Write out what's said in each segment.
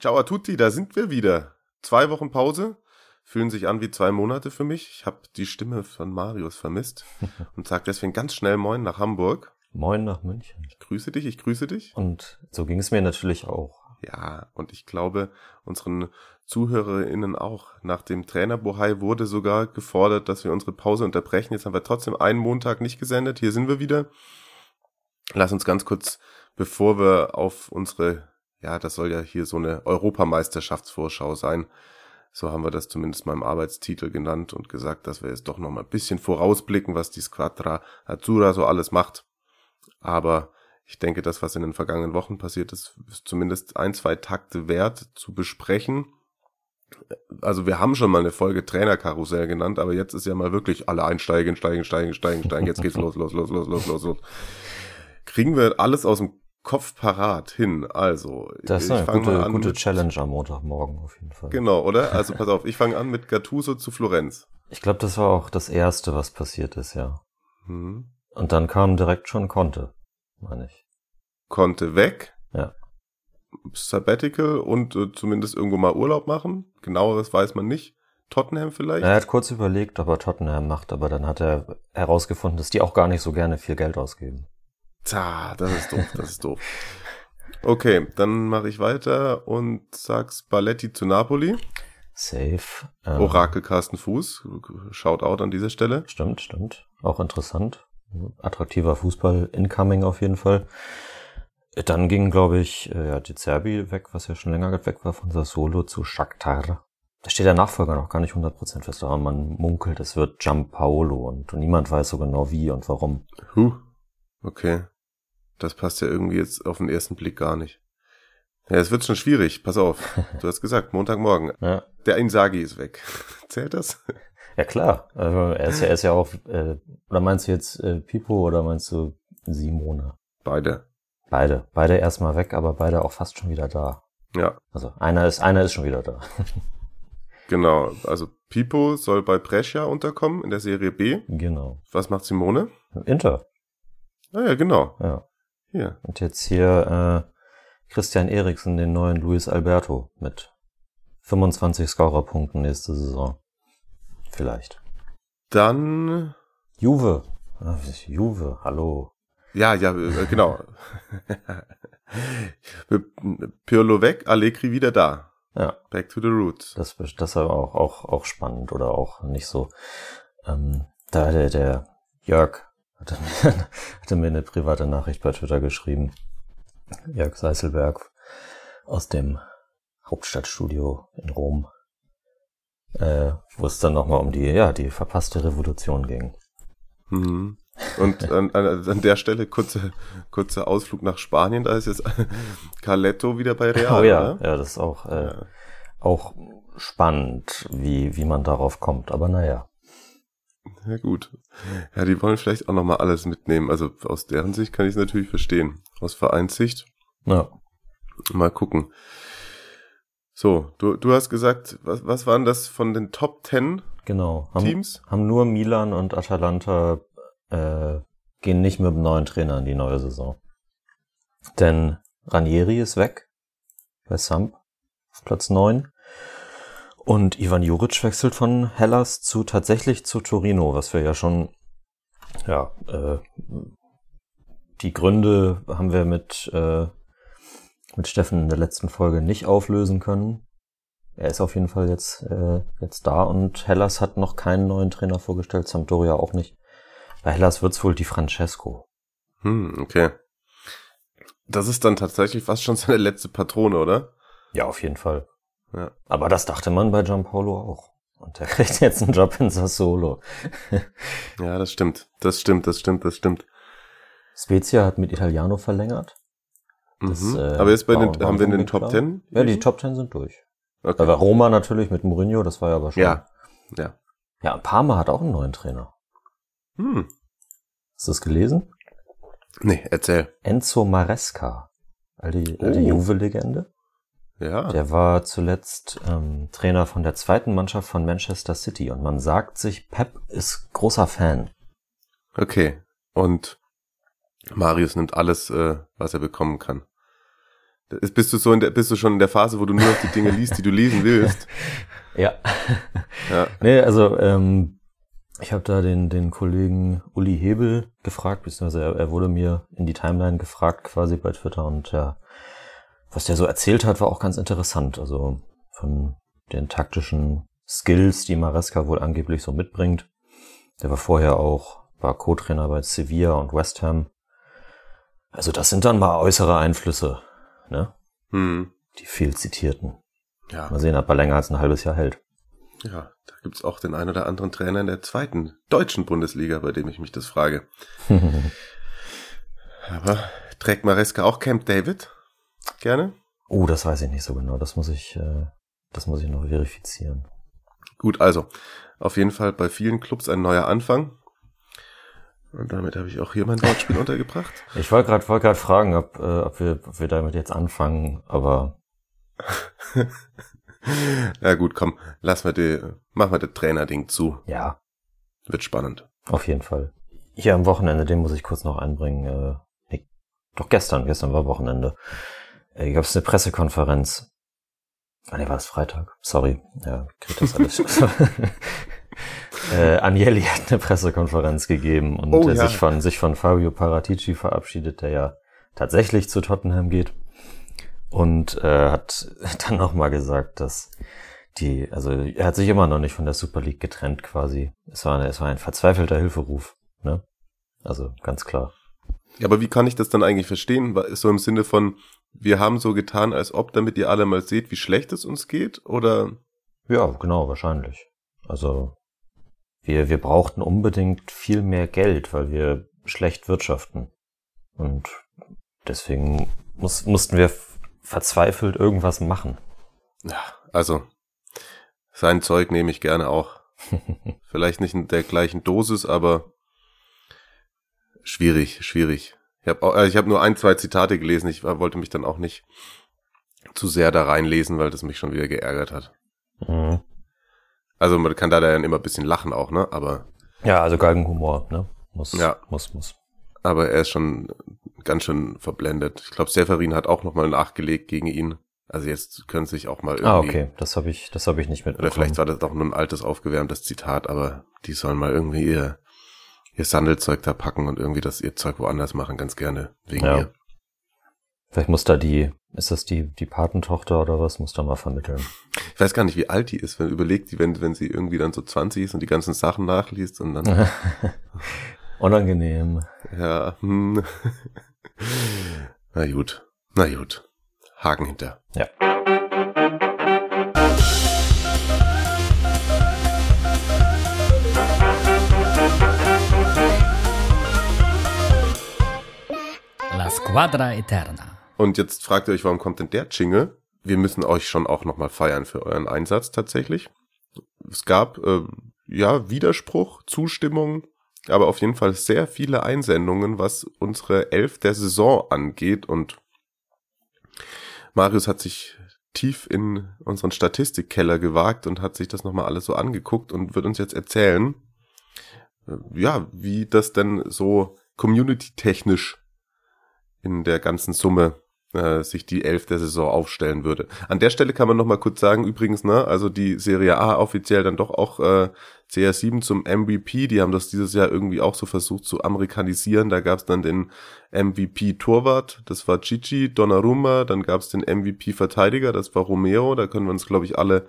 Ciao a tutti, da sind wir wieder. Zwei Wochen Pause, fühlen sich an wie zwei Monate für mich. Ich habe die Stimme von Marius vermisst und sage deswegen ganz schnell Moin nach Hamburg. Moin nach München. Ich grüße dich, ich grüße dich. Und so ging es mir natürlich auch. Ja, und ich glaube, unseren ZuhörerInnen auch. Nach dem Trainerbohai wurde sogar gefordert, dass wir unsere Pause unterbrechen. Jetzt haben wir trotzdem einen Montag nicht gesendet. Hier sind wir wieder. Lass uns ganz kurz, bevor wir auf unsere, ja, das soll ja hier so eine Europameisterschaftsvorschau sein. So haben wir das zumindest mal im Arbeitstitel genannt und gesagt, dass wir jetzt doch noch mal ein bisschen vorausblicken, was die Squadra Azzurra so alles macht. Aber ich denke, das, was in den vergangenen Wochen passiert ist, ist zumindest ein, zwei Takte wert zu besprechen. Also wir haben schon mal eine Folge Trainerkarussell genannt, aber jetzt ist ja mal wirklich alle einsteigen, steigen, steigen, steigen, steigen. Jetzt geht's los, los, los, los, los, los, los. Kriegen wir alles aus dem Kopf parat hin. Also, Das ist ich eine gute, an gute Challenge am Montagmorgen auf jeden Fall. Genau, oder? Also pass auf, ich fange an mit Gattuso zu Florenz. Ich glaube, das war auch das Erste, was passiert ist, ja. Hm. Und dann kam direkt schon Conte, meine ich. Konnte weg. Ja. Sabbatical und äh, zumindest irgendwo mal Urlaub machen. Genaueres weiß man nicht. Tottenham vielleicht? Er hat kurz überlegt, ob er Tottenham macht, aber dann hat er herausgefunden, dass die auch gar nicht so gerne viel Geld ausgeben. Tja, das ist doof, das ist doof. Okay, dann mache ich weiter und sag's Balletti zu Napoli. Safe. Ähm, Orakel Carsten Fuß. Shoutout an dieser Stelle. Stimmt, stimmt. Auch interessant. Attraktiver Fußball, incoming auf jeden Fall. Dann ging, glaube ich, äh, ja, die Zerbi weg, was ja schon länger weg war, von Sassuolo zu Shakhtar. Da steht der Nachfolger noch gar nicht 100% fest, aber man munkelt, es wird Giampaolo und niemand weiß so genau wie und warum. Huh. Okay. Das passt ja irgendwie jetzt auf den ersten Blick gar nicht. Ja, es wird schon schwierig. Pass auf. Du hast gesagt, Montagmorgen. Ja, Der Inzaghi ist weg. Zählt das? ja klar. Also er, ist ja, er ist ja auch, äh, oder meinst du jetzt äh, Pipo oder meinst du Simone? Beide. Beide. Beide erstmal weg, aber beide auch fast schon wieder da. Ja, Also einer ist, einer ist schon wieder da. genau. Also Pipo soll bei Brescia unterkommen in der Serie B. genau. Was macht Simone? Inter. Ah ja, genau. Ja. Hier. Und jetzt hier äh, Christian Eriksen, den neuen Luis Alberto mit 25 Scorerpunkten nächste Saison. Vielleicht. Dann, Juve. Ah, Juve, hallo. ja, ja, äh, genau. Pirlo weg, Allegri wieder da. Ja, Back to the roots. das, das war auch, auch, auch spannend oder auch nicht so. Ähm, da der, der Jörg hatte mir, hatte mir eine private Nachricht bei Twitter geschrieben. Jörg Seiselberg aus dem Hauptstadtstudio in Rom, äh, wo es dann nochmal um die, ja, die verpasste Revolution ging. Mhm. Und an, an, an der Stelle kurze, kurzer Ausflug nach Spanien. Da ist jetzt Carletto wieder bei Real. oh ja, ne? ja, das ist auch, äh, Ja. auch spannend, wie, wie man darauf kommt. Aber naja. Ja gut. Ja, die wollen vielleicht auch nochmal alles mitnehmen. Also aus deren Sicht kann ich es natürlich verstehen. Aus Vereinssicht. Ja. Mal gucken. So, du, du hast gesagt, was, was waren das von den Top Ten Genau. Haben, Teams? haben nur Milan und Atalanta äh, gehen nicht mit dem neuen Trainer in die neue Saison. Denn Ranieri ist weg bei Samp auf Platz 9. Und Ivan Juric wechselt von Hellas zu tatsächlich zu Torino, was wir ja schon, ja, äh, die Gründe haben wir mit, äh, mit Steffen in der letzten Folge nicht auflösen können. Er ist auf jeden Fall jetzt, äh, jetzt da und Hellas hat noch keinen neuen Trainer vorgestellt, Sampdoria auch nicht. Bei Hellas wird's wohl die Francesco. Hm, okay. Das ist dann tatsächlich fast schon seine letzte Patrone, oder? Ja, auf jeden Fall. Ja. Aber das dachte man bei Gianpaolo auch. Und der kriegt jetzt einen Job in Sassuolo. Ja, das stimmt. Das stimmt, das stimmt, das stimmt. Spezia hat mit Italiano verlängert. Das, Mhm. äh, Aber jetzt bei den, haben wir den klar. Top Ten? Ja, die Top Ten sind durch. Okay. Bei Roma natürlich mit Mourinho, das war ja aber schon. Ja. Ja. Ja, Parma hat auch einen neuen Trainer. Hm. Hast du das gelesen? Nee, erzähl. Enzo Maresca. Alte, alte Oh. Juve-Legende. Ja. Der war zuletzt ähm, Trainer von der zweiten Mannschaft von Manchester City und man sagt sich, Pep ist großer Fan. Okay. Und Marius nimmt alles, äh, was er bekommen kann. Ist- Bist du so in der, bist du schon in der Phase, wo du nur noch die Dinge liest, die du lesen willst? Ja. Ja. Nee, also ähm, ich habe da den, den Kollegen Uli Hebel gefragt, beziehungsweise er, er wurde mir in die Timeline gefragt quasi bei Twitter und ja, was der so erzählt hat, war auch ganz interessant. Also von den taktischen Skills, die Maresca wohl angeblich so mitbringt. Der war vorher auch, war Co-Trainer bei Sevilla und West Ham. Also das sind dann mal äußere Einflüsse, ne? Hm. Die viel zitierten. Ja. Mal sehen, ob er länger als ein halbes Jahr hält. Ja, da gibt's auch den einen oder anderen Trainer in der zweiten deutschen Bundesliga, bei dem ich mich das frage. Aber trägt Maresca auch Camp David? Gerne? Oh, das weiß ich nicht so genau. Das muss ich, äh, das muss ich noch verifizieren. Gut, also auf jeden Fall bei vielen Clubs ein neuer Anfang. Und damit habe ich auch hier mein Wortspiel untergebracht. Ich wollte gerade wollt grad fragen, ob, äh, ob, wir, ob wir damit jetzt anfangen, aber Ja gut, komm, lass mal die, mach mal das Trainerding zu. ja, Wird spannend. auf jeden Fall. Hier am Wochenende, den muss ich kurz noch einbringen. Äh, nee, doch gestern, gestern war Wochenende. Äh, gab es eine Pressekonferenz. Ah, nee, war das Freitag? Sorry. Ja, krieg das alles. äh, Agnelli hat eine Pressekonferenz gegeben und Oh, äh, ja. sich von sich von Fabio Paratici verabschiedet, der ja tatsächlich zu Tottenham geht. Und äh, hat dann nochmal gesagt, dass die, also er hat sich immer noch nicht von der Super League getrennt quasi. Es war, eine, es war ein verzweifelter Hilferuf, ne? Also ganz klar. Ja, aber wie kann ich das dann eigentlich verstehen? Ist so im Sinne von, wir haben so getan, als ob, damit ihr alle mal seht, wie schlecht es uns geht? Oder? Ja, genau, wahrscheinlich. Also wir, wir brauchten unbedingt viel mehr Geld, weil wir schlecht wirtschaften. Und deswegen muss, mussten wir verzweifelt irgendwas machen. Ja, also, sein Zeug nehme ich gerne auch. Vielleicht nicht in der gleichen Dosis, aber schwierig, schwierig. Ich habe äh, ich hab nur ein, zwei Zitate gelesen. Ich war- wollte mich dann auch nicht zu sehr da reinlesen, weil das mich schon wieder geärgert hat. Mhm. Also man kann da dann immer ein bisschen lachen auch, ne? Aber, Ja, also Galgenhumor, ne? Muss, Ja. muss, muss. aber er ist schon ganz schön verblendet. Ich glaube, Severin hat auch nochmal nachgelegt gegen ihn. Also jetzt können sich auch mal irgendwie. Ah, okay. Das habe ich, das habe ich nicht mitbekommen. Oder vielleicht war das doch nur ein altes, aufgewärmtes Zitat, aber die sollen mal irgendwie ihr, ihr Sandelzeug da packen und irgendwie das ihr Zeug woanders machen, ganz gerne. Wegen Ja. ihr. Vielleicht muss da die, ist das die, die Patentochter oder was, muss da mal vermitteln. Ich weiß gar nicht, wie alt die ist, wenn überlegt die, wenn, wenn sie irgendwie dann so 20 ist und die ganzen Sachen nachliest und dann, Unangenehm. ja, hm. Na gut, na gut. Haken hinter. Ja. La Squadra Eterna. Und jetzt fragt ihr euch, warum kommt denn der Jingle? Wir müssen euch schon auch nochmal feiern für euren Einsatz tatsächlich. Es gab, äh, ja, Widerspruch, Zustimmung, aber auf jeden Fall sehr viele Einsendungen, was unsere Elf der Saison angeht. Und Marius hat sich tief in unseren Statistikkeller gewagt und hat sich das nochmal alles so angeguckt und wird uns jetzt erzählen, äh, ja, wie das denn so community-technisch in der ganzen Summe äh, sich die Elf der Saison aufstellen würde. An der Stelle kann man noch mal kurz sagen, übrigens, ne, also die Serie A offiziell dann doch auch äh, CR7 zum MVP, die haben das dieses Jahr irgendwie auch so versucht zu amerikanisieren. Da gab es dann den MVP Torwart, das war Chichi Donnarumma, dann gab es den MVP Verteidiger, das war Romero, da können wir uns glaube ich alle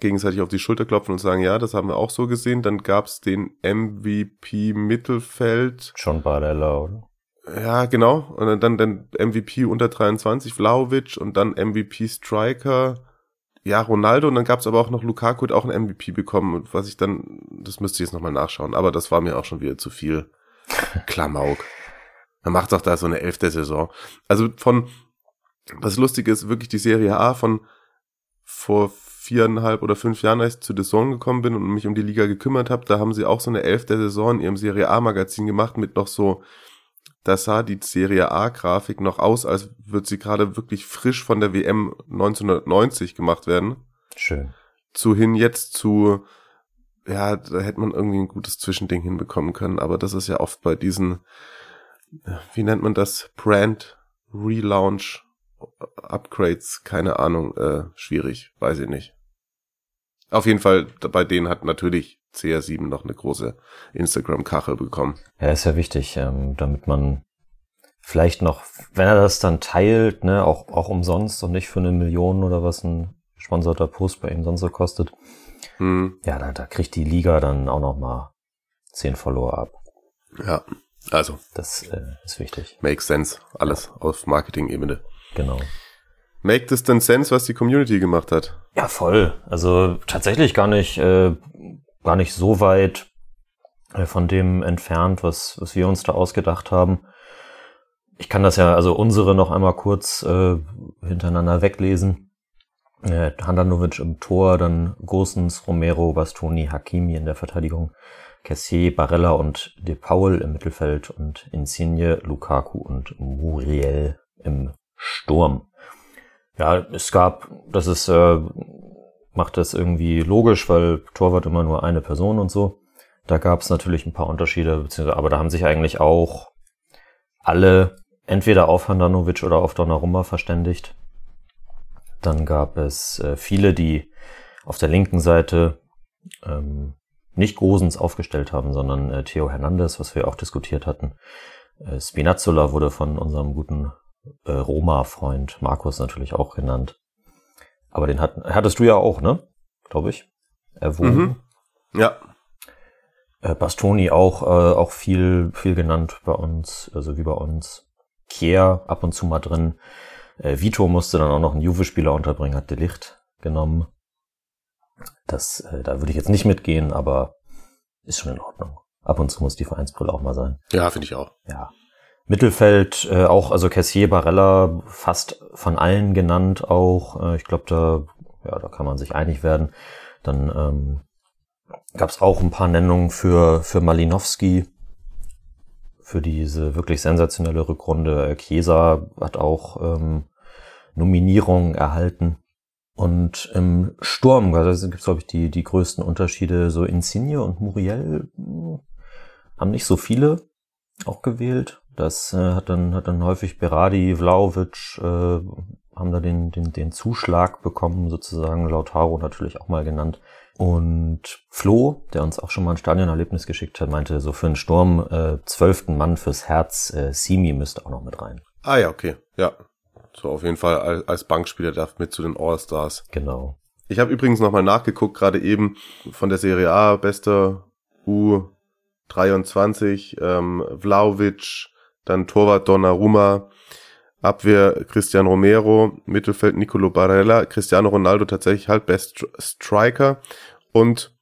gegenseitig auf die Schulter klopfen und sagen, ja, das haben wir auch so gesehen. Dann gab es den MVP Mittelfeld, Schon Barella, oder? Ja, genau. Und dann dann MVP unter 23, Vlaovic und dann MVP Striker. Ja, Ronaldo und dann gab's aber auch noch Lukaku hat auch ein MVP bekommen, und was ich dann, das müsste ich jetzt nochmal nachschauen, aber das war mir auch schon wieder zu viel Klamauk. Man macht doch da so eine elfte Saison. Also von Das Lustige ist wirklich die Serie A von vor viereinhalb oder fünf Jahren, als ich zu The Zone gekommen bin und mich um die Liga gekümmert habe, da haben sie auch so eine Elf der Saison in ihrem Serie A-Magazin gemacht mit noch so, da sah die Serie A-Grafik noch aus, als würde sie gerade wirklich frisch von der WM 1990 gemacht werden. Schön. Zu hin jetzt zu, ja, da hätte man irgendwie ein gutes Zwischending hinbekommen können, aber das ist ja oft bei diesen, wie nennt man das, Brand Relaunch Upgrades, keine Ahnung, äh, schwierig, weiß ich nicht. Auf jeden Fall, bei denen hat natürlich CR7 noch eine große Instagram-Kachel bekommen. Ja, ist ja wichtig, ähm, damit man vielleicht noch, wenn er das dann teilt, ne, auch, auch umsonst und nicht für eine Million oder was ein sponsorter Post bei ihm sonst so kostet. Hm, Ja, da, da kriegt die Liga dann auch noch mal 10 Follower ab. ja, also, Das äh, ist wichtig. makes sense. Alles auf Marketing-Ebene. Genau. Make this then sense, was die Community gemacht hat. Ja, voll. Also tatsächlich gar nicht, äh, gar nicht so weit äh, von dem entfernt, was, was wir uns da ausgedacht haben. Ich kann das ja, also unsere noch einmal kurz äh, hintereinander weglesen. Äh, Handanovic im Tor, dann Gosens, Romero, Bastoni, Hakimi in der Verteidigung, Cassier, Barella und De Paul im Mittelfeld und Insigne, Lukaku und Muriel im Sturm. Ja, es gab, das ist, äh, macht das irgendwie logisch, weil Torwart immer nur eine Person und so. Da gab es natürlich ein paar Unterschiede, beziehungsweise, aber da haben sich eigentlich auch alle entweder auf Handanovic oder auf Donnarumma verständigt. Dann gab es äh, viele, die auf der linken Seite ähm, nicht Gosens aufgestellt haben, sondern äh, Theo Hernandez, was wir auch diskutiert hatten. Äh, Spinazzola wurde von unserem guten äh, Roma-Freund Markus natürlich auch genannt. Aber den hat, hattest du ja auch, ne? Glaube ich. Erwogen. Mhm. Ja, Äh, Bastoni auch, äh, auch viel, viel genannt bei uns, also wie bei uns. Kier ab und zu mal drin. Äh, Vito musste dann auch noch einen Juve-Spieler unterbringen, hat De Licht genommen. Das, äh, da würde ich jetzt nicht mitgehen, aber ist schon in Ordnung. Ab und zu muss die Vereinsbrille auch mal sein. ja, finde ich auch. Ja. Mittelfeld äh, auch, also Cassier, Barella fast von allen genannt auch. Äh, ich glaube, da, ja, da kann man sich einig werden. Dann ähm, gab es auch ein paar Nennungen für, für Malinowski, für diese wirklich sensationelle Rückrunde. Äh, Chiesa hat auch ähm, Nominierungen erhalten. Und im Sturm, also gibt es, glaube ich, die, die größten Unterschiede. So Insigne und Muriel mh, haben nicht so viele auch gewählt. Das äh, hat dann hat dann häufig Berardi, Vlaovic äh, haben da den, den den Zuschlag bekommen sozusagen. Lautaro natürlich auch mal genannt. Und Flo, der uns auch schon mal ein Stadionerlebnis geschickt hat, meinte so für einen Sturm äh, zwölften Mann fürs Herz. Äh, Simi müsste auch noch mit rein. Ah ja, okay. Ja. So auf jeden Fall als, als Bankspieler darf mit zu den All-Stars. Genau. Ich habe übrigens nochmal nachgeguckt, gerade eben von der Serie A, bester U23, ähm, Vlaovic, dann Torwart Donnarumma, Abwehr Cristian Romero, Mittelfeld Nicolo Barella, Cristiano Ronaldo tatsächlich halt Best Stri- Striker und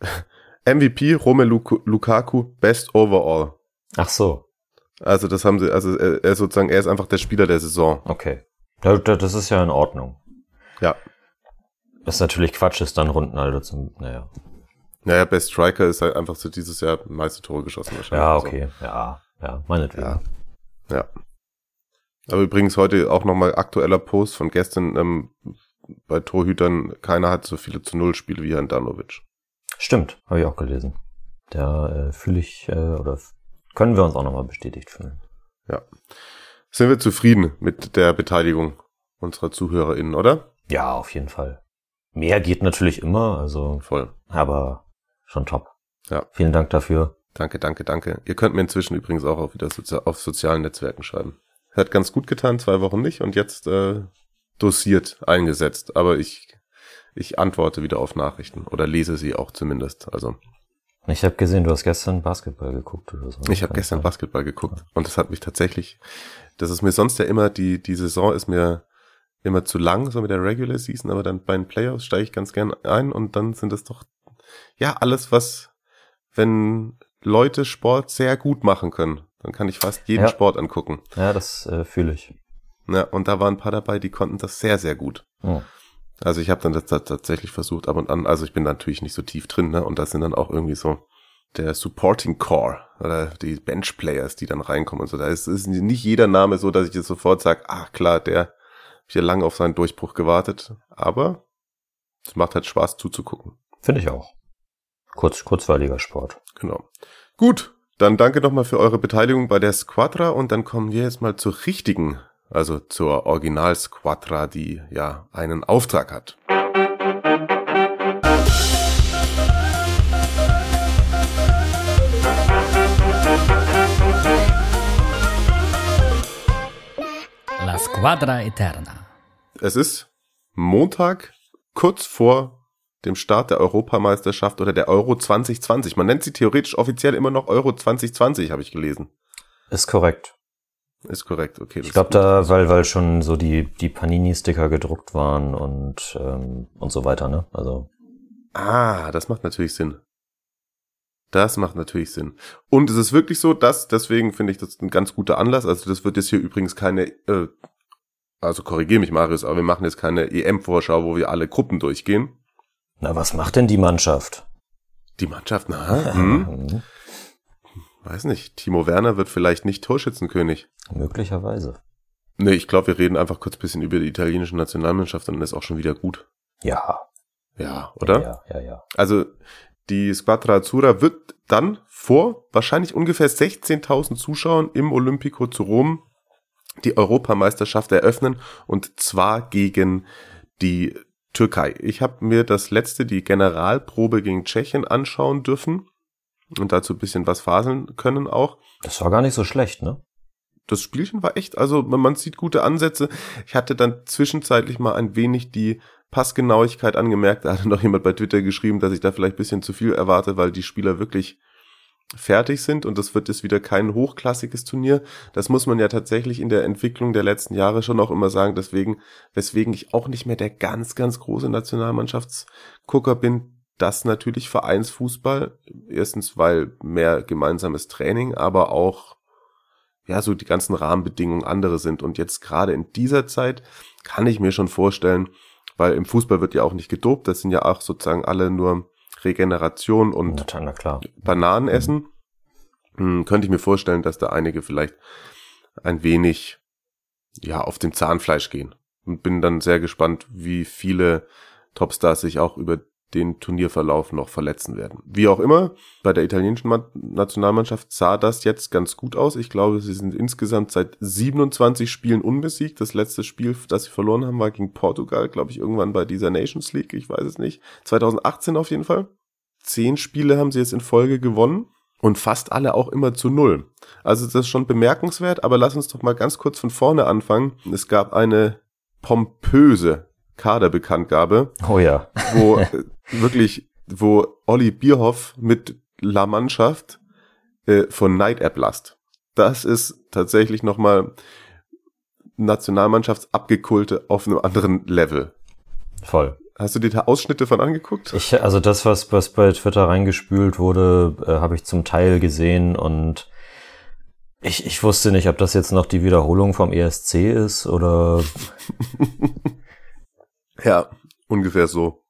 MVP Romelu Lukaku Best Overall. Ach so, Also das haben sie, also er, er sozusagen, er ist einfach der Spieler der Saison. okay. Das ist ja in Ordnung. Ja. Das ist natürlich Quatsch, ist dann Rundenaldo zum, naja. Naja, Best Striker ist halt einfach so dieses Jahr meiste Tore geschossen wahrscheinlich. Ja, Also, okay. Ja, ja, meinetwegen. Ja. Ja. Aber übrigens heute auch nochmal aktueller Post von gestern, ähm, bei Torhütern, keiner hat so viele zu Null Spiele wie Handanovic. Stimmt, habe ich auch gelesen. Da äh, fühle ich, äh, oder können wir uns auch nochmal bestätigt fühlen. Sind wir zufrieden mit der Beteiligung unserer ZuhörerInnen, oder? Ja, auf jeden Fall. Mehr geht natürlich immer, also, Voll. aber schon top. Ja. Vielen Dank dafür. Danke, danke, danke. Ihr könnt mir inzwischen übrigens auch auf wieder sozi auf sozialen Netzwerken schreiben. Hat ganz gut getan, zwei Wochen nicht und jetzt äh, dosiert eingesetzt. Aber ich, ich antworte wieder auf Nachrichten oder lese sie auch zumindest. Also Ich habe gesehen, du hast gestern Basketball geguckt oder so. ich habe gestern. Basketball geguckt und das hat mich tatsächlich, das ist mir sonst ja immer, die, die Saison ist mir immer zu lang, so mit der Regular Season, aber dann bei den Playoffs steige ich ganz gern ein und dann sind das doch, ja, alles, was, wenn Leute Sport sehr gut machen können, dann kann ich fast jeden Ja. Sport angucken. Ja, das äh, fühle ich. Ja, und da waren ein paar dabei, die konnten das sehr, sehr gut. Hm. Also ich habe dann das tatsächlich versucht ab und an, also ich bin natürlich nicht so tief drin, ne? Und das sind dann auch irgendwie so der Supporting Core oder die Bench Players, die dann reinkommen und so. Da ist, ist nicht jeder Name so, dass ich jetzt sofort sage, ach klar, der hat hier lange auf seinen Durchbruch gewartet. Aber es macht halt Spaß zuzugucken. Finde ich auch. Kurz, kurzweiliger Sport. Genau. Gut, dann danke nochmal für eure Beteiligung bei der Squadra und dann kommen wir jetzt mal zur richtigen, also zur Original Squadra, die ja einen Auftrag hat. La Squadra Eterna. Es ist Montag, kurz vor dem Start der Europameisterschaft oder der Euro 2020. Man nennt sie theoretisch offiziell immer noch Euro 2020, habe ich gelesen. Ist korrekt. Ist korrekt, okay. Ich glaube da, weil, weil schon so die, die Panini-Sticker gedruckt waren und, ähm, und so weiter, ne? Also, Ah, das macht natürlich Sinn. Das macht natürlich Sinn. Und es ist wirklich so, dass, deswegen finde ich das ein ganz guter Anlass. Also das wird jetzt hier übrigens keine, äh, also korrigiere mich Marius, aber wir machen jetzt keine EM-Vorschau, wo wir alle Gruppen durchgehen. Na, was macht denn die Mannschaft? Die Mannschaft, na, hm, Mhm. weiß nicht. Timo Werner wird vielleicht nicht Torschützenkönig. Möglicherweise. Nee, ich glaube, wir reden einfach kurz bisschen über die italienische Nationalmannschaft und dann ist auch schon wieder gut. Ja. Ja, oder? Ja, ja, ja. Also die Squadra Azzurra wird dann vor wahrscheinlich ungefähr 16.000 Zuschauern im Olympico zu Rom die Europameisterschaft eröffnen und zwar gegen die Türkei. Ich habe mir das letzte, die Generalprobe gegen Tschechien anschauen dürfen und dazu ein bisschen was faseln können auch. Das war gar nicht so schlecht, ne? Das Spielchen war echt, also man sieht gute Ansätze. Ich hatte dann zwischenzeitlich mal ein wenig die Passgenauigkeit angemerkt. Da hatte noch jemand bei Twitter geschrieben, dass ich da vielleicht ein bisschen zu viel erwarte, weil die Spieler wirklich fertig sind und das wird jetzt wieder kein hochklassiges Turnier. Das muss man ja tatsächlich in der Entwicklung der letzten Jahre schon auch immer sagen. Deswegen, weswegen ich auch nicht mehr der ganz, ganz große Nationalmannschaftsgucker bin, dass natürlich Vereinsfußball, erstens weil mehr gemeinsames Training, aber auch ja, so die ganzen Rahmenbedingungen andere sind. Und jetzt gerade in dieser Zeit kann ich mir schon vorstellen, weil im Fußball wird ja auch nicht gedopt, das sind ja auch sozusagen alle nur Regeneration und Na, na. Bananen essen, hm, könnte ich mir vorstellen, dass da einige vielleicht ein wenig ja auf dem Zahnfleisch gehen. Und bin dann sehr gespannt, wie viele Topstars sich auch über den Turnierverlauf noch verletzen werden. Wie auch immer, bei der italienischen Ma- Nationalmannschaft sah das jetzt ganz gut aus. Ich glaube, sie sind insgesamt seit 27 Spielen unbesiegt. Das letzte Spiel, das sie verloren haben, war gegen Portugal, glaube ich, irgendwann bei dieser Nations League. Ich weiß es nicht. 2018 auf jeden Fall. Zehn Spiele haben sie jetzt in Folge gewonnen und fast alle auch immer zu null. Also das ist schon bemerkenswert, aber lass uns doch mal ganz kurz von vorne anfangen. Es gab eine pompöse Kaderbekanntgabe, Oh ja. wo äh, wirklich, wo Olli Bierhoff mit La Mannschaft äh, von Neid erblasst. Das ist tatsächlich nochmal Nationalmannschaftsabgekulte auf einem anderen Level. Voll. Hast du dir da Ausschnitte von angeguckt? Ich, also das, was, was bei Twitter reingespült wurde, äh, habe ich zum Teil gesehen und ich, ich wusste nicht, ob das jetzt noch die Wiederholung vom ESC ist oder Ja, ungefähr so.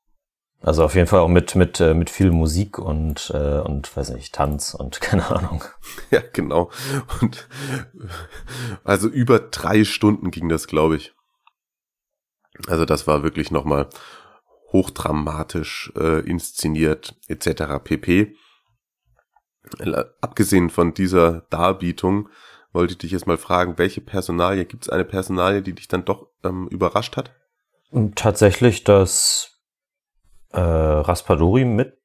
also auf jeden Fall auch mit mit äh, mit viel Musik und äh, und weiß nicht Tanz und keine Ahnung. Ja, genau. Und also über drei Stunden ging das, glaube ich. Also das war wirklich nochmal hochdramatisch äh, inszeniert etc. pp. Abgesehen von dieser Darbietung wollte ich dich jetzt mal fragen, welche Personalie, gibt es eine Personalie, die dich dann doch ähm, überrascht hat? Tatsächlich, dass äh, Raspadori mit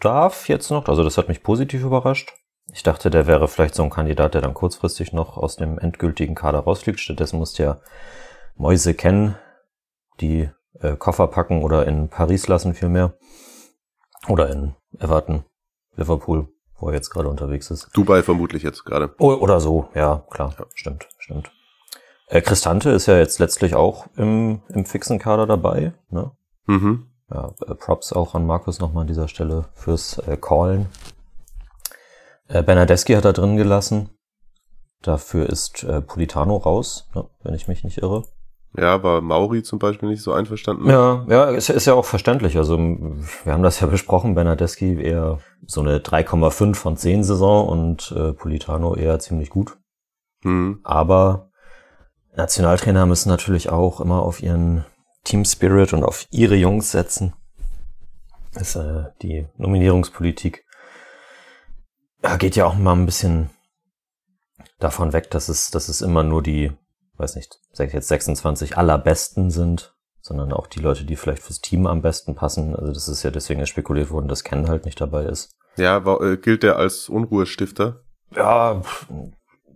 darf jetzt noch, also das hat mich positiv überrascht. Ich dachte, der wäre vielleicht so ein Kandidat, der dann kurzfristig noch aus dem endgültigen Kader rausfliegt. Stattdessen musste ja Mäuse kennen, die äh, Koffer packen oder in Paris lassen vielmehr. Oder in Everton, Liverpool, wo er jetzt gerade unterwegs ist. Dubai vermutlich jetzt gerade. Oder so, ja, klar, Ja. stimmt, stimmt. Äh, Cristante ist ja jetzt letztlich auch im, im fixen Kader dabei. Ne? Mhm. Ja, äh, Props auch an Markus nochmal an dieser Stelle fürs äh, Callen. Äh, Bernadeschi hat er drin gelassen. Dafür ist äh, Politano raus, ne, wenn ich mich nicht irre. Ja, war Mauri zum Beispiel nicht so einverstanden. Ja, ja, ist, ist ja auch verständlich. Also wir haben das ja besprochen, Bernadeschi eher so eine 3,5 von 10 Saison und äh, Politano eher ziemlich gut. Hm. Aber Nationaltrainer müssen natürlich auch immer auf ihren Team Spirit und auf ihre Jungs setzen. Das ist äh, die Nominierungspolitik. Ja, geht ja auch mal ein bisschen davon weg, dass es, dass es immer nur die weiß nicht, jetzt 26 allerbesten sind, sondern auch die Leute, die vielleicht fürs Team am besten passen. Also das ist ja deswegen spekuliert worden, dass Ken halt nicht dabei ist. Ja, war, äh, gilt der als Unruhestifter? Ja,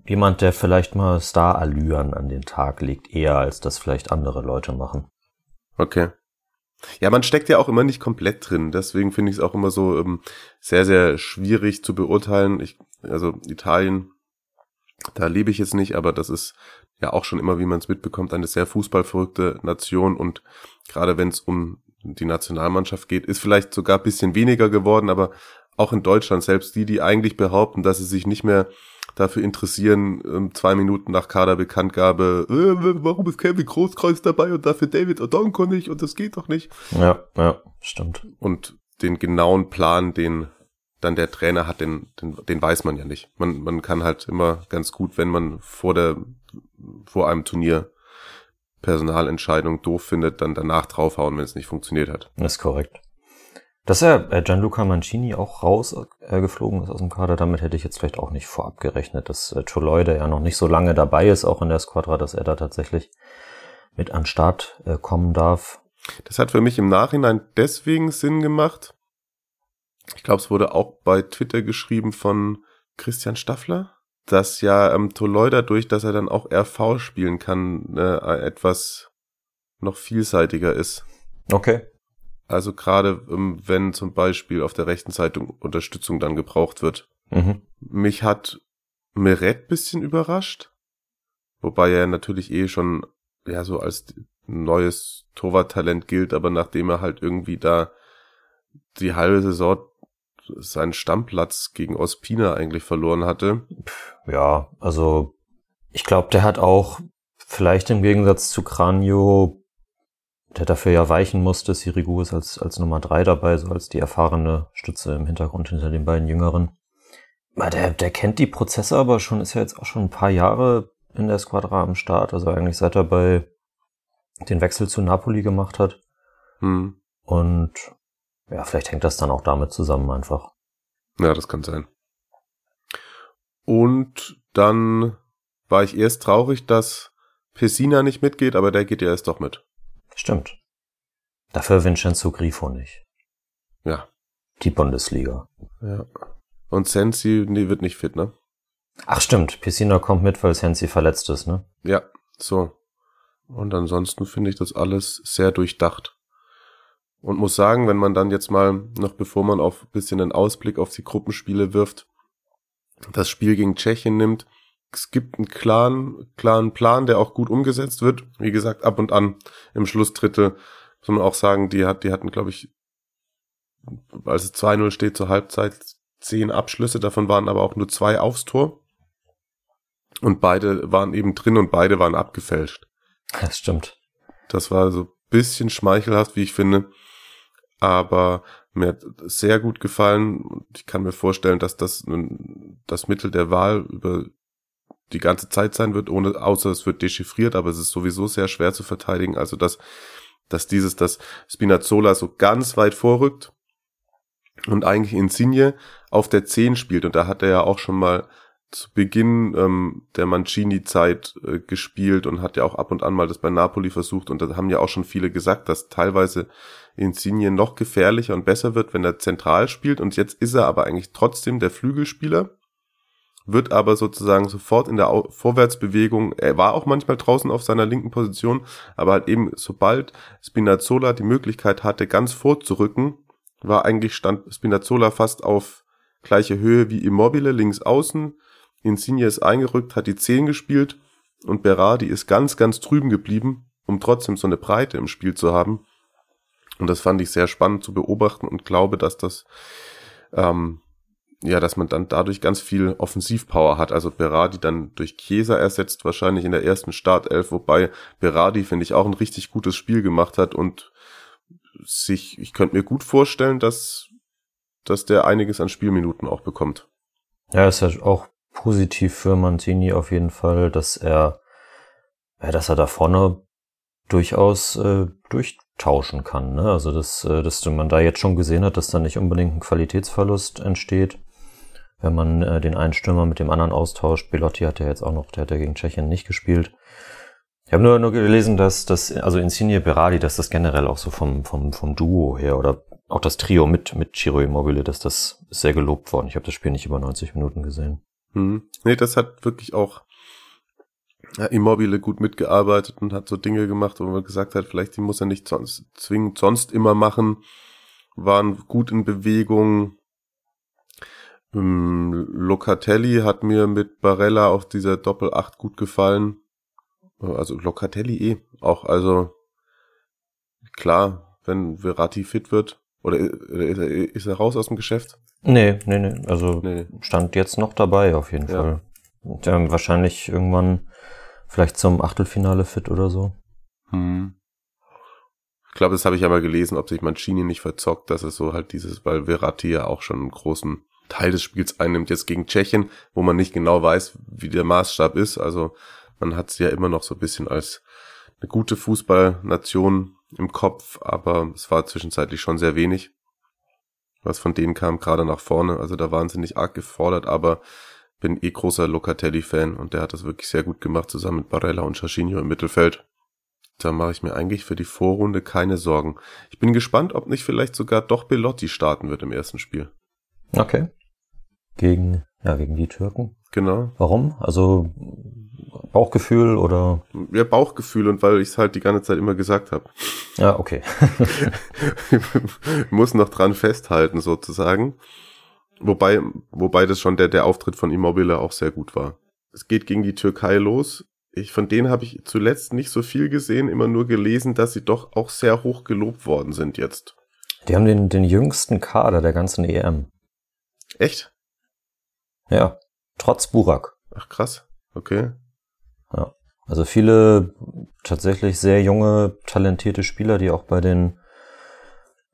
jemand, der vielleicht mal Star-Allüren an den Tag legt, eher als das vielleicht andere Leute machen. Okay. Ja, man steckt ja auch immer nicht komplett drin. Deswegen finde ich es auch immer so ähm, sehr, sehr schwierig zu beurteilen. Ich, also Italien, da lebe ich jetzt nicht, aber das ist ja auch schon immer, wie man es mitbekommt, eine sehr fußballverrückte Nation und gerade wenn es um die Nationalmannschaft geht, ist vielleicht sogar bisschen weniger geworden, aber auch in Deutschland, selbst die, die eigentlich behaupten, dass sie sich nicht mehr dafür interessieren, ähm, zwei Minuten nach Kaderbekanntgabe, äh, warum ist Kevin Großkreuz dabei und dafür David Odonko nicht und das geht doch nicht. Ja, ja, stimmt. Und den genauen Plan, den dann der Trainer hat, den, den, den weiß man ja nicht. Man, man kann halt immer ganz gut, wenn man vor der, vor einem Turnier Personalentscheidung doof findet, dann danach draufhauen, wenn es nicht funktioniert hat. Das ist korrekt. Dass er äh, Gianluca Mancini auch rausgeflogen äh, ist aus dem Kader, damit hätte ich jetzt vielleicht auch nicht vorab gerechnet, dass äh, Choloy, der ja noch nicht so lange dabei ist, auch in der Squadra, dass er da tatsächlich mit an Start äh, kommen darf. Das hat für mich im Nachhinein deswegen Sinn gemacht, ich glaube, es wurde auch bei Twitter geschrieben von Christian Staffler, dass ja ähm, Toloi dadurch, dass er dann auch RV spielen kann, äh, etwas noch vielseitiger ist. Okay. Also gerade ähm, wenn zum Beispiel auf der rechten Seite Unterstützung dann gebraucht wird. Mhm. Mich hat Meret bisschen überrascht, wobei er natürlich eh schon ja so als neues Torwarttalent gilt, aber nachdem er halt irgendwie da die halbe Saison seinen Stammplatz gegen Ospina eigentlich verloren hatte. Ja, also ich glaube, der hat auch vielleicht im Gegensatz zu Cranio, der dafür ja weichen musste, Sirigu ist als, als Nummer drei dabei, so als die erfahrene Stütze im Hintergrund hinter den beiden Jüngeren. Der, der kennt die Prozesse aber schon, ist ja jetzt auch schon ein paar Jahre in der Squadra am Start, also eigentlich seit er bei den Wechsel zu Napoli gemacht hat. Hm. Und ja, vielleicht hängt das dann auch damit zusammen einfach. Ja, das kann sein. Und dann war ich erst traurig, dass Pessina nicht mitgeht, aber der geht ja erst doch mit. Stimmt. Dafür Vincenzo Grifo nicht. Ja. Die Bundesliga. Ja. Und Sensi nee, wird nicht fit, ne? Ach stimmt, Pessina kommt mit, weil Sensi verletzt ist, ne? Ja, so. Und ansonsten finde ich das alles sehr durchdacht. Und muss sagen, wenn man dann jetzt mal, noch bevor man auf bisschen einen Ausblick auf die Gruppenspiele wirft, das Spiel gegen Tschechien nimmt, es gibt einen klaren, klaren Plan, der auch gut umgesetzt wird. Wie gesagt, ab und an im Schlussdrittel muss man auch sagen, die hat, die hatten, glaube ich, als es 2-0 steht zur Halbzeit, zehn Abschlüsse, davon waren aber auch nur zwei aufs Tor. Und beide waren eben drin und beide waren abgefälscht. Das stimmt. Das war so bisschen schmeichelhaft, wie ich finde aber mir hat sehr gut gefallen. Ich kann mir vorstellen, dass das das Mittel der Wahl über die ganze Zeit sein wird, ohne, außer es wird dechiffriert, aber es ist sowieso sehr schwer zu verteidigen. Also, dass, dass dieses, dass Spinazzola so ganz weit vorrückt und eigentlich Insigne auf der 10 spielt. Und da hat er ja auch schon mal zu Beginn ähm, der Mancini-Zeit äh, gespielt und hat ja auch ab und an mal das bei Napoli versucht. Und da haben ja auch schon viele gesagt, dass teilweise Insigne noch gefährlicher und besser wird, wenn er zentral spielt. Und jetzt ist er aber eigentlich trotzdem der Flügelspieler, wird aber sozusagen sofort in der Vorwärtsbewegung, er war auch manchmal draußen auf seiner linken Position, aber halt eben sobald Spinazzola die Möglichkeit hatte, ganz vorzurücken, war eigentlich stand Spinazzola fast auf gleiche Höhe wie Immobile links außen. Insigne ist eingerückt, hat die 10 gespielt und Berardi ist ganz, ganz drüben geblieben, um trotzdem so eine Breite im Spiel zu haben. Und das fand ich sehr spannend zu beobachten und glaube, dass das ähm, ja, dass man dann dadurch ganz viel Offensivpower hat. Also Berardi dann durch Chiesa ersetzt, wahrscheinlich in der ersten Startelf, wobei Berardi, finde ich, auch ein richtig gutes Spiel gemacht hat und sich, ich könnte mir gut vorstellen, dass, dass der einiges an Spielminuten auch bekommt. Ja, ist ja auch positiv für Mantini auf jeden Fall, dass er, ja, dass er da vorne durchaus äh, durchtauschen kann. Ne? Also dass, äh, dass man da jetzt schon gesehen hat, dass da nicht unbedingt ein Qualitätsverlust entsteht, wenn man äh, den einen Stürmer mit dem anderen austauscht. Belotti hat ja jetzt auch noch, der hat ja gegen Tschechien nicht gespielt. Ich habe nur, nur gelesen, dass das, also Insigne Berardi, dass das generell auch so vom, vom, vom Duo her oder auch das Trio mit, mit Ciro Immobile, dass das sehr gelobt worden. Ich habe das Spiel nicht über 90 Minuten gesehen. Hm. Nee, das hat wirklich auch ja, Immobile gut mitgearbeitet und hat so Dinge gemacht, wo man gesagt hat, vielleicht die muss er nicht sonst, zwingend sonst immer machen, waren gut in Bewegung. Ähm, Locatelli hat mir mit Barella auf dieser Doppel-8 gut gefallen. Also Locatelli eh auch, also klar, wenn Verratti fit wird, oder ist er raus aus dem Geschäft? Nee, nee, nee, also nee. stand jetzt noch dabei auf jeden ja. Fall. Der wahrscheinlich irgendwann Vielleicht zum Achtelfinale fit oder so. Hm. Ich glaube, das habe ich mal gelesen, ob sich Mancini nicht verzockt, dass es so halt dieses, weil Verratti ja auch schon einen großen Teil des Spiels einnimmt, jetzt gegen Tschechien, wo man nicht genau weiß, wie der Maßstab ist. Also man hat es ja immer noch so ein bisschen als eine gute Fußballnation im Kopf, aber es war zwischenzeitlich schon sehr wenig, was von denen kam, gerade nach vorne. Also da waren sie nicht arg gefordert, aber bin eh großer Locatelli-Fan und der hat das wirklich sehr gut gemacht, zusammen mit Barella und Chachinho im Mittelfeld. Da mache ich mir eigentlich für die Vorrunde keine Sorgen. Ich bin gespannt, ob nicht vielleicht sogar doch Belotti starten wird im ersten Spiel. Okay. Gegen, ja, gegen die Türken. Genau. Warum? Also Bauchgefühl oder? Ja, Bauchgefühl und weil ich es halt die ganze Zeit immer gesagt habe. Ja, okay. ich muss noch dran festhalten sozusagen. Wobei, wobei das schon der, der Auftritt von Immobile auch sehr gut war. Es geht gegen die Türkei los. Ich, von denen habe ich zuletzt nicht so viel gesehen, immer nur gelesen, dass sie doch auch sehr hoch gelobt worden sind jetzt. Die haben den, den jüngsten Kader der ganzen EM. Echt? Ja. Trotz Burak. Ach krass. Okay. Ja. Also viele tatsächlich sehr junge, talentierte Spieler, die auch bei den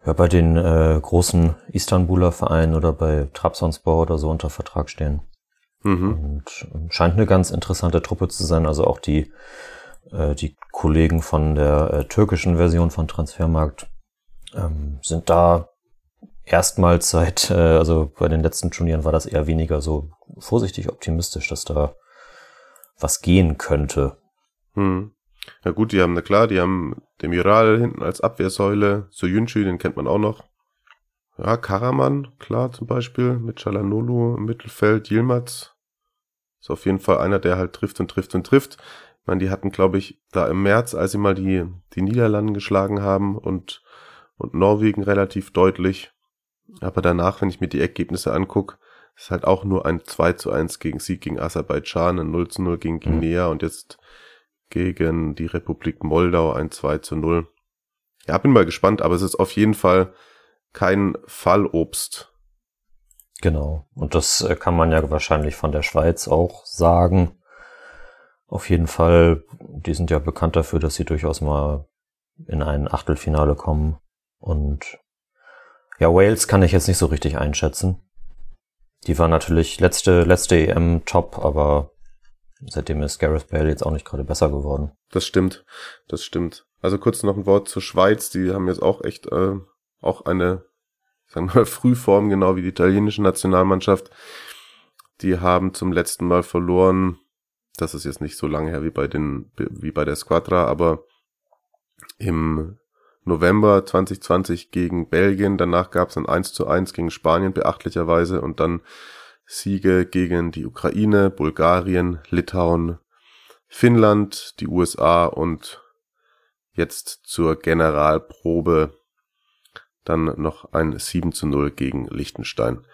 ja, bei den äh, großen Istanbuler Vereinen oder bei Trabzonspor oder so unter Vertrag stehen. Mhm. Und ähm, scheint eine ganz interessante Truppe zu sein. Also auch die, äh, die Kollegen von der äh, türkischen Version von Transfermarkt ähm, sind da erstmals seit, äh, also bei den letzten Turnieren war das eher weniger so vorsichtig optimistisch, dass da was gehen könnte. Mhm. Ja gut, die haben, na klar, die haben Demiral hinten als Abwehrsäule, Soyuncu, den kennt man auch noch. Ja, Karaman, klar, zum Beispiel, mit Chalanolu im Mittelfeld, Yilmaz. Ist auf jeden Fall einer, der halt trifft und trifft und trifft. Ich meine, die hatten, glaube ich, da im März, als sie mal die, die Niederlanden geschlagen haben und, und Norwegen relativ deutlich. Aber danach, wenn ich mir die Ergebnisse angucke, ist halt auch nur ein 2 zu 1 gegen Sieg gegen Aserbaidschan, ein 0 zu 0 gegen mhm. Guinea und jetzt gegen die Republik Moldau ein 2 zu 0. Ja, bin mal gespannt, aber es ist auf jeden Fall kein Fallobst. Genau. Und das äh, kann man ja wahrscheinlich von der Schweiz auch sagen. Auf jeden Fall, die sind ja bekannt dafür, dass sie durchaus mal in ein Achtelfinale kommen. Und ja, Wales kann ich jetzt nicht so richtig einschätzen. Die war natürlich letzte, letzte EM top, aber seitdem ist Gareth Bale jetzt auch nicht gerade besser geworden. Das stimmt, das stimmt. Also kurz noch ein Wort zur Schweiz. Die haben jetzt auch echt äh, auch eine, sagen wir mal, Frühform, genau wie die italienische Nationalmannschaft. Die haben zum letzten Mal verloren. Das ist jetzt nicht so lange her wie bei den, wie bei der Squadra, aber im November 2020 gegen Belgien. Danach gab es ein 1 zu 1 gegen Spanien beachtlicherweise und dann Siege gegen die Ukraine, Bulgarien, Litauen, Finnland, die USA und jetzt zur Generalprobe dann noch ein 7 zu 0 gegen Liechtenstein.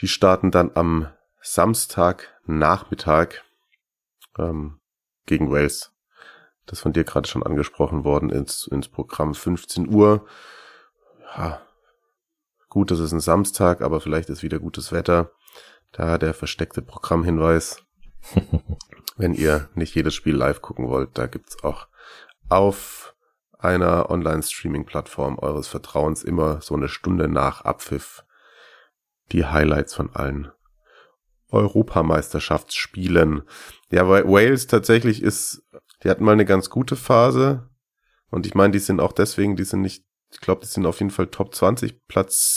Die starten dann am Samstag Nachmittag ähm, gegen Wales. Das von dir gerade schon angesprochen worden ins, ins Programm 15 Uhr. Ja, Gut, das ist ein Samstag, aber vielleicht ist wieder gutes Wetter. Da der versteckte Programmhinweis. Wenn ihr nicht jedes Spiel live gucken wollt, da gibt's auch auf einer Online-Streaming-Plattform eures Vertrauens immer so eine Stunde nach Abpfiff die Highlights von allen Europameisterschaftsspielen. Ja, weil Wales tatsächlich ist, die hatten mal eine ganz gute Phase. Und ich meine, die sind auch deswegen, die sind nicht, ich glaube, die sind auf jeden Fall Top 20, Platz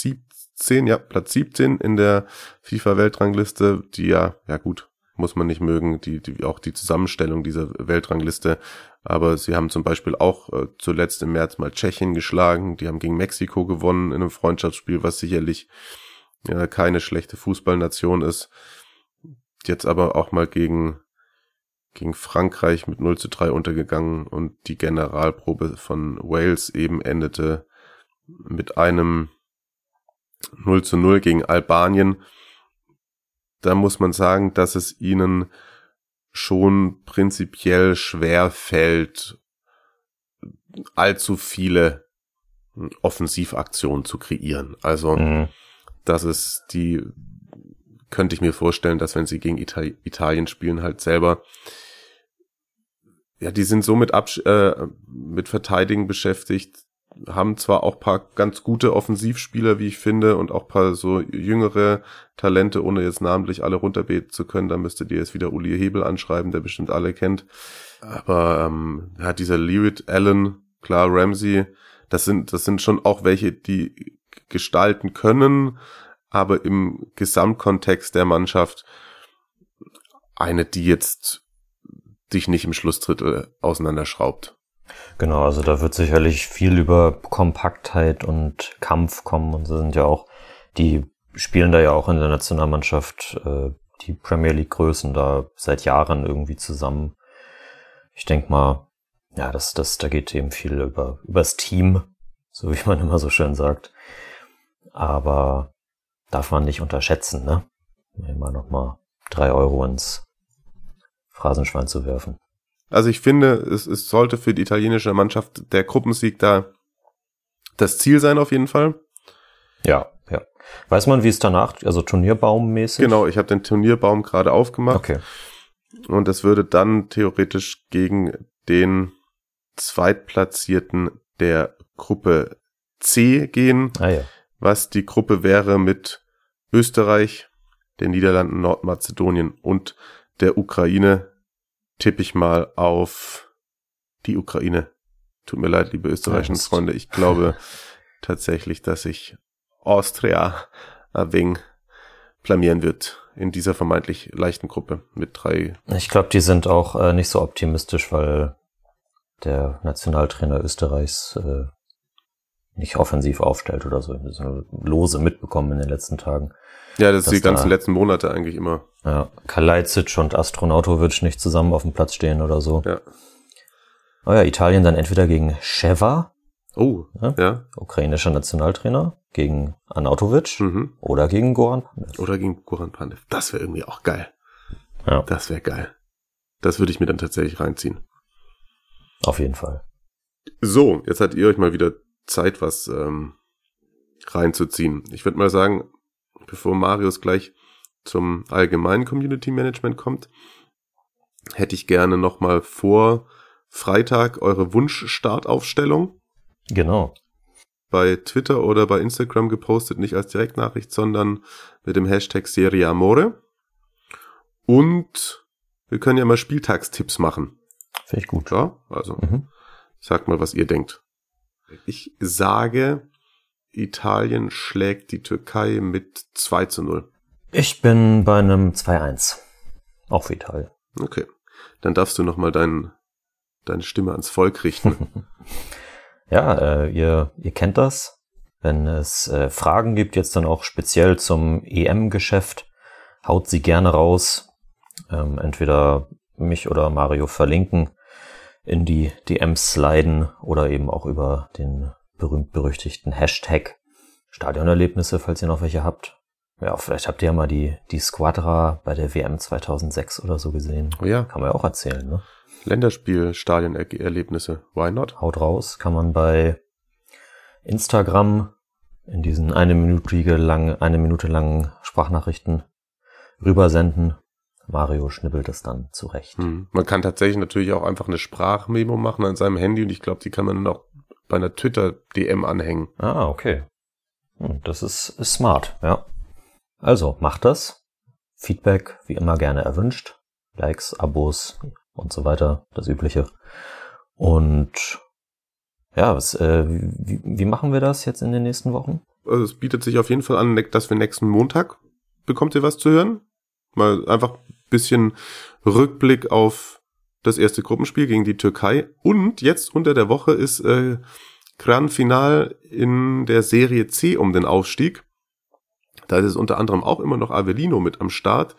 17, ja, Platz 17 in der FIFA-Weltrangliste, die ja, ja gut, muss man nicht mögen, die, die, auch die Zusammenstellung dieser Weltrangliste. Aber sie haben zum Beispiel auch äh, zuletzt im März mal Tschechien geschlagen, die haben gegen Mexiko gewonnen in einem Freundschaftsspiel, was sicherlich ja, keine schlechte Fußballnation ist. Jetzt aber auch mal gegen, gegen Frankreich mit 0 zu 3 untergegangen und die Generalprobe von Wales eben endete mit einem 0 zu 0 gegen Albanien. Da muss man sagen, dass es ihnen schon prinzipiell schwer fällt, allzu viele Offensivaktionen zu kreieren. Also, mhm. das ist die, könnte ich mir vorstellen, dass wenn sie gegen Ital Italien spielen, halt selber, ja, die sind so mit, Absch äh, mit Verteidigen beschäftigt, haben zwar auch paar ganz gute Offensivspieler, wie ich finde, und auch paar so jüngere Talente, ohne jetzt namentlich alle runterbeten zu können. Da müsstet ihr jetzt wieder Uli Hebel anschreiben, der bestimmt alle kennt. Aber ähm, ja, dieser Lewitt, Allen, klar, Ramsey, das sind, das sind schon auch welche, die gestalten können, aber im Gesamtkontext der Mannschaft eine, die jetzt dich nicht im Schlussdrittel auseinanderschraubt. Genau, also da wird sicherlich viel über Kompaktheit und Kampf kommen und sie sind ja auch, die spielen da ja auch in der Nationalmannschaft äh, die Premier League Größen da seit Jahren irgendwie zusammen. Ich denke mal, ja, das, das, da geht eben viel über übers Team, so wie man immer so schön sagt. Aber darf man nicht unterschätzen, ne? Immer noch mal drei Euro ins Phrasenschwein zu werfen. Also ich finde, es, es sollte für die italienische Mannschaft der Gruppensieg da das Ziel sein auf jeden Fall. Ja, ja. Weiß man, wie es danach, also Turnierbaummäßig? Genau, ich habe den Turnierbaum gerade aufgemacht. Okay. Und es würde dann theoretisch gegen den Zweitplatzierten der Gruppe C gehen, ah, ja. was die Gruppe wäre mit Österreich, den Niederlanden, Nordmazedonien und der Ukraine tippe ich mal auf die Ukraine. Tut mir leid, liebe österreichischen ja, Freunde. Ich glaube tatsächlich, dass sich Austria ein wenig blamieren wird in dieser vermeintlich leichten Gruppe mit drei. Ich glaube, die sind auch äh, nicht so optimistisch, weil der Nationaltrainer Österreichs äh, nicht offensiv aufstellt oder so. Das lose mitbekommen in den letzten Tagen. Ja, das ist die ganzen da, letzten Monate eigentlich immer. Ja, Kalajdzic und Astronautovic nicht zusammen auf dem Platz stehen oder so. Ja. Oh ja, Italien dann entweder gegen Sheva, oh, ja, ja. ukrainischer Nationaltrainer, gegen Anautovic mhm. oder gegen Goran Pandev. Oder gegen Goran Pandev. Das wäre irgendwie auch geil. Ja. Das wäre geil. Das würde ich mir dann tatsächlich reinziehen. Auf jeden Fall. So, jetzt hattet ihr euch mal wieder Zeit, was ähm, reinzuziehen. Ich würde mal sagen, bevor Marius gleich zum allgemeinen Community Management kommt, hätte ich gerne nochmal vor Freitag eure Wunsch-Startaufstellung. Genau. Bei Twitter oder bei Instagram gepostet, nicht als Direktnachricht, sondern mit dem Hashtag Serie Amore. Und wir können ja mal Spieltagstipps machen. Finde ich gut. Ja, also mhm. sagt mal, was ihr denkt. Ich sage, Italien schlägt die Türkei mit 2 zu 0. Ich bin bei einem 2-1. Auch für Italien. Okay. Dann darfst du nochmal dein, deine Stimme ans Volk richten. ja, äh, ihr, ihr kennt das. Wenn es äh, Fragen gibt, jetzt dann auch speziell zum EM-Geschäft, haut sie gerne raus. Ähm, entweder mich oder Mario verlinken, in die DMs sliden oder eben auch über den berühmt-berüchtigten Hashtag Stadionerlebnisse, falls ihr noch welche habt. Ja, vielleicht habt ihr ja mal die, die Squadra bei der WM 2006 oder so gesehen. Oh ja. Kann man ja auch erzählen, ne? Länderspiel, Stadionerlebnisse. Why not? Haut raus. Kann man bei Instagram in diesen eine Minute lang, eine Minute langen Sprachnachrichten rübersenden. Mario schnibbelt es dann zurecht. Hm. Man kann tatsächlich natürlich auch einfach eine Sprachmemo machen an seinem Handy und ich glaube, die kann man dann auch bei einer Twitter-DM anhängen. Ah, okay. Hm, Das ist, ist smart, ja. Also, macht das. Feedback, wie immer gerne erwünscht. Likes, Abos und so weiter, das Übliche. Und ja, was, äh, wie, wie machen wir das jetzt in den nächsten Wochen? Also es bietet sich auf jeden Fall an, dass wir nächsten Montag bekommt ihr was zu hören. Mal einfach ein bisschen Rückblick auf das erste Gruppenspiel gegen die Türkei. Und jetzt unter der Woche ist äh, Gran Final in der Serie C um den Aufstieg. Da ist es unter anderem auch immer noch Avellino mit am Start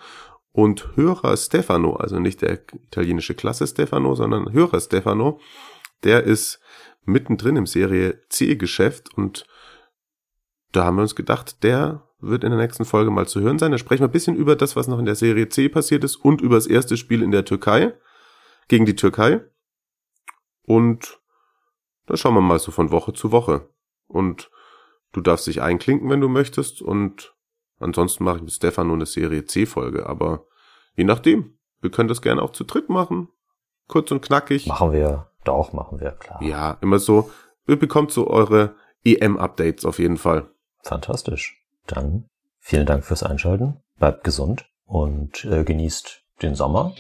und Hörer Stefano, also nicht der italienische Klasse Stefano, sondern Hörer Stefano, der ist mittendrin im Serie C-Geschäft und da haben wir uns gedacht, der wird in der nächsten Folge mal zu hören sein. Da sprechen wir ein bisschen über das, was noch in der Serie C passiert ist und über das erste Spiel in der Türkei, gegen die Türkei. Und da schauen wir mal so von Woche zu Woche. Und du darfst dich einklinken, wenn du möchtest. Und ansonsten mache ich mit Stefano eine Serie C-Folge. Aber je nachdem, wir können das gerne auch zu dritt machen. Kurz und knackig. Machen wir, doch, machen wir, klar. Ja, immer so. Ihr bekommt so eure EM-Updates auf jeden Fall. Fantastisch. Dann vielen Dank fürs Einschalten. Bleibt gesund und äh, genießt den Sommer,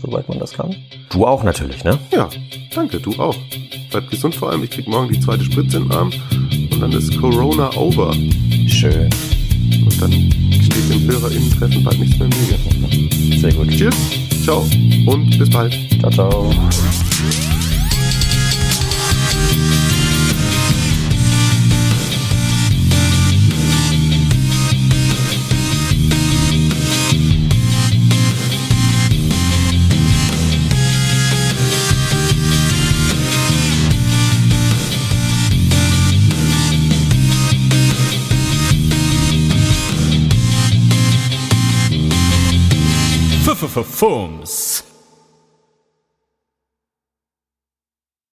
soweit man das kann. Du auch natürlich, ne? Ja, danke, du auch. Bleib gesund vor allem. Ich krieg morgen die zweite Spritze in den Arm. Und dann ist Corona over. Schön. Und dann steht im HörerInnen-Treffen bald nichts mehr im Wege. Sehr gut. Cheers, ciao und bis bald. Ciao, ciao. for forms.